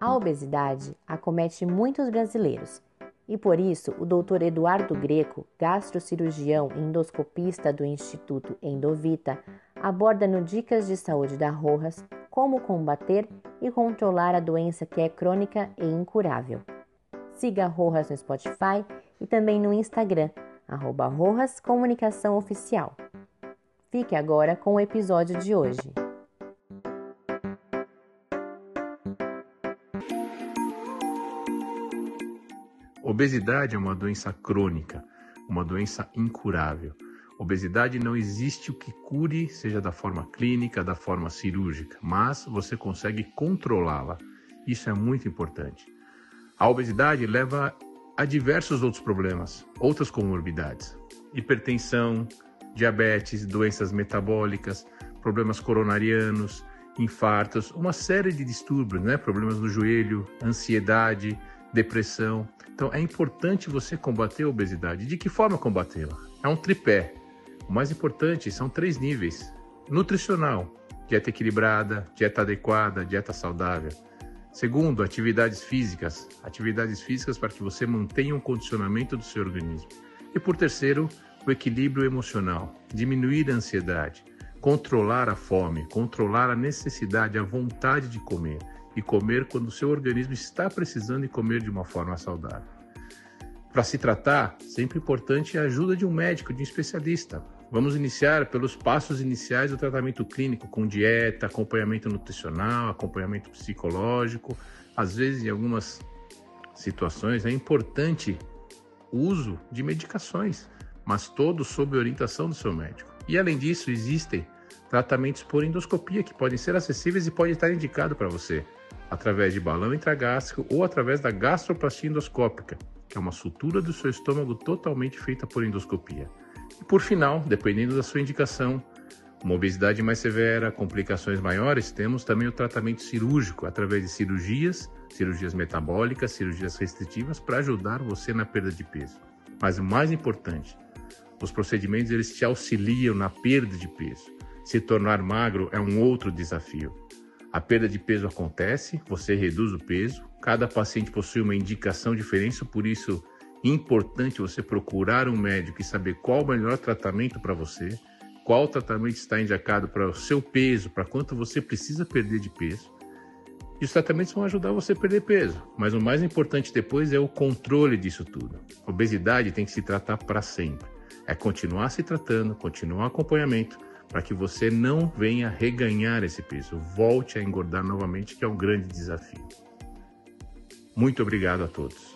A obesidade acomete muitos brasileiros e por isso o Dr. Eduardo Greco, gastrocirurgião e endoscopista do Instituto Endovita, aborda no Dicas de Saúde da Rojas como combater e controlar a doença que é crônica e incurável. Siga Rojas no Spotify e também no Instagram, arroba Rojas Comunicação Oficial. Fique agora com o episódio de hoje. Obesidade é uma doença crônica, uma doença incurável. Obesidade não existe o que cure, seja da forma clínica, da forma cirúrgica, mas você consegue controlá-la. Isso é muito importante. A obesidade leva a diversos outros problemas, outras comorbidades: hipertensão, diabetes, doenças metabólicas, problemas coronarianos, infartos, uma série de distúrbios, né? problemas no joelho, ansiedade, depressão. Então é importante você combater a obesidade. De que forma combatê-la? É um tripé. O mais importante são três níveis: nutricional, dieta equilibrada, dieta adequada, dieta saudável. Segundo, atividades físicas, atividades físicas para que você mantenha um condicionamento do seu organismo. E por terceiro, o equilíbrio emocional, diminuir a ansiedade, controlar a fome, controlar a necessidade, a vontade de comer e comer quando o seu organismo está precisando de comer de uma forma saudável. Para se tratar, sempre importante a ajuda de um médico, de um especialista. Vamos iniciar pelos passos iniciais do tratamento clínico, com dieta, acompanhamento nutricional, acompanhamento psicológico. Às vezes, em algumas situações, é importante o uso de medicações, mas todos sob orientação do seu médico. E além disso, existem tratamentos por endoscopia que podem ser acessíveis e podem estar indicados para você através de balão intragástrico ou através da gastroplastia endoscópica, que é uma sutura do seu estômago totalmente feita por endoscopia. E por final, dependendo da sua indicação, uma obesidade mais severa, complicações maiores, temos também o tratamento cirúrgico através de cirurgias, cirurgias metabólicas, cirurgias restritivas para ajudar você na perda de peso. Mas o mais importante, os procedimentos eles te auxiliam na perda de peso. Se tornar magro é um outro desafio. A perda de peso acontece, você reduz o peso. Cada paciente possui uma indicação diferente, por isso é importante você procurar um médico e saber qual o melhor tratamento para você, qual tratamento está indicado para o seu peso, para quanto você precisa perder de peso. E os tratamentos vão ajudar você a perder peso, mas o mais importante depois é o controle disso tudo. A obesidade tem que se tratar para sempre. É continuar se tratando, continuar o acompanhamento para que você não venha reganhar esse peso, volte a engordar novamente, que é um grande desafio. Muito obrigado a todos.